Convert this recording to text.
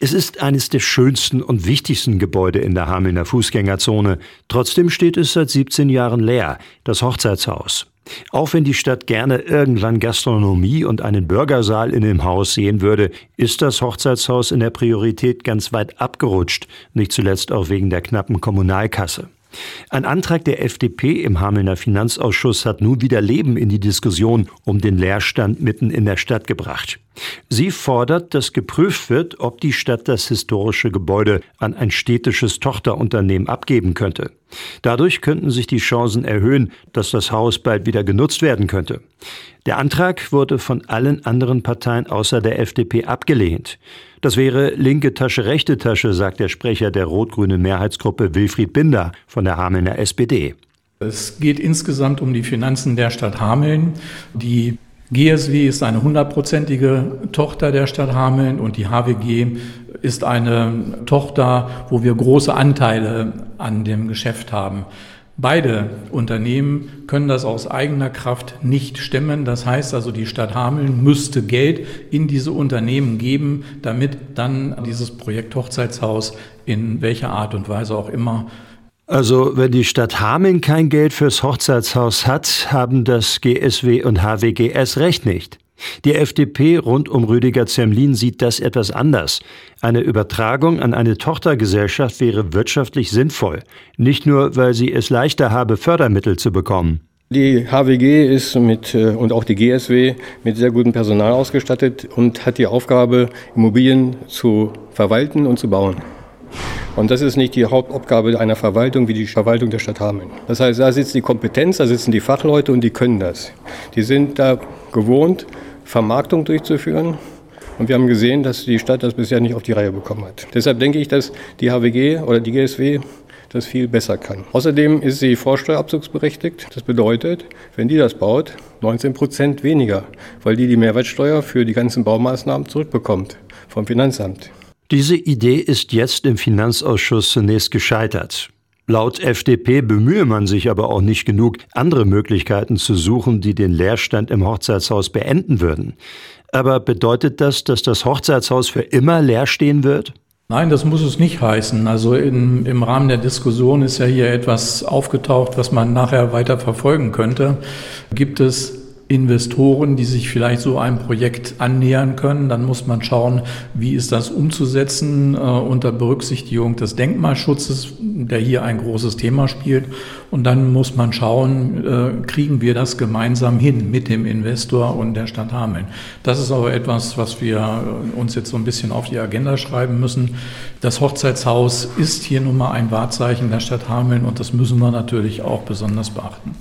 Es ist eines der schönsten und wichtigsten Gebäude in der Hamelner Fußgängerzone. Trotzdem steht es seit 17 Jahren leer, das Hochzeitshaus. Auch wenn die Stadt gerne irgendwann Gastronomie und einen Bürgersaal in dem Haus sehen würde, ist das Hochzeitshaus in der Priorität ganz weit abgerutscht, nicht zuletzt auch wegen der knappen Kommunalkasse. Ein Antrag der FDP im Hamelner Finanzausschuss hat nun wieder Leben in die Diskussion um den Leerstand mitten in der Stadt gebracht. Sie fordert, dass geprüft wird, ob die Stadt das historische Gebäude an ein städtisches Tochterunternehmen abgeben könnte. Dadurch könnten sich die Chancen erhöhen, dass das Haus bald wieder genutzt werden könnte. Der Antrag wurde von allen anderen Parteien außer der FDP abgelehnt. Das wäre linke Tasche, rechte Tasche, sagt der Sprecher der rot-grünen Mehrheitsgruppe Wilfried Binder von der Hamelner SPD. Es geht insgesamt um die Finanzen der Stadt Hameln. Die GSW ist eine hundertprozentige Tochter der Stadt Hameln und die HWG ist eine Tochter, wo wir große Anteile an dem Geschäft haben. Beide Unternehmen können das aus eigener Kraft nicht stemmen. Das heißt also, die Stadt Hameln müsste Geld in diese Unternehmen geben, damit dann dieses Projekt Hochzeitshaus in welcher Art und Weise auch immer also, wenn die Stadt Hameln kein Geld fürs Hochzeitshaus hat, haben das GSW und HWGS recht nicht. Die FDP rund um Rüdiger Zemlin sieht das etwas anders. Eine Übertragung an eine Tochtergesellschaft wäre wirtschaftlich sinnvoll, nicht nur, weil sie es leichter habe, Fördermittel zu bekommen. Die HWG ist mit äh, und auch die GSW mit sehr gutem Personal ausgestattet und hat die Aufgabe, Immobilien zu verwalten und zu bauen. Und das ist nicht die Hauptaufgabe einer Verwaltung wie die Verwaltung der Stadt Hameln. Das heißt, da sitzt die Kompetenz, da sitzen die Fachleute und die können das. Die sind da gewohnt, Vermarktung durchzuführen. Und wir haben gesehen, dass die Stadt das bisher nicht auf die Reihe bekommen hat. Deshalb denke ich, dass die HWG oder die GSW das viel besser kann. Außerdem ist sie vorsteuerabzugsberechtigt. Das bedeutet, wenn die das baut, 19 Prozent weniger, weil die die Mehrwertsteuer für die ganzen Baumaßnahmen zurückbekommt vom Finanzamt. Diese Idee ist jetzt im Finanzausschuss zunächst gescheitert. Laut FDP bemühe man sich aber auch nicht genug, andere Möglichkeiten zu suchen, die den Leerstand im Hochzeitshaus beenden würden. Aber bedeutet das, dass das Hochzeitshaus für immer leer stehen wird? Nein, das muss es nicht heißen. Also in, im Rahmen der Diskussion ist ja hier etwas aufgetaucht, was man nachher weiter verfolgen könnte. Gibt es Investoren, die sich vielleicht so einem Projekt annähern können. Dann muss man schauen, wie ist das umzusetzen äh, unter Berücksichtigung des Denkmalschutzes, der hier ein großes Thema spielt. Und dann muss man schauen, äh, kriegen wir das gemeinsam hin mit dem Investor und der Stadt Hameln. Das ist aber etwas, was wir äh, uns jetzt so ein bisschen auf die Agenda schreiben müssen. Das Hochzeitshaus ist hier nun mal ein Wahrzeichen der Stadt Hameln und das müssen wir natürlich auch besonders beachten.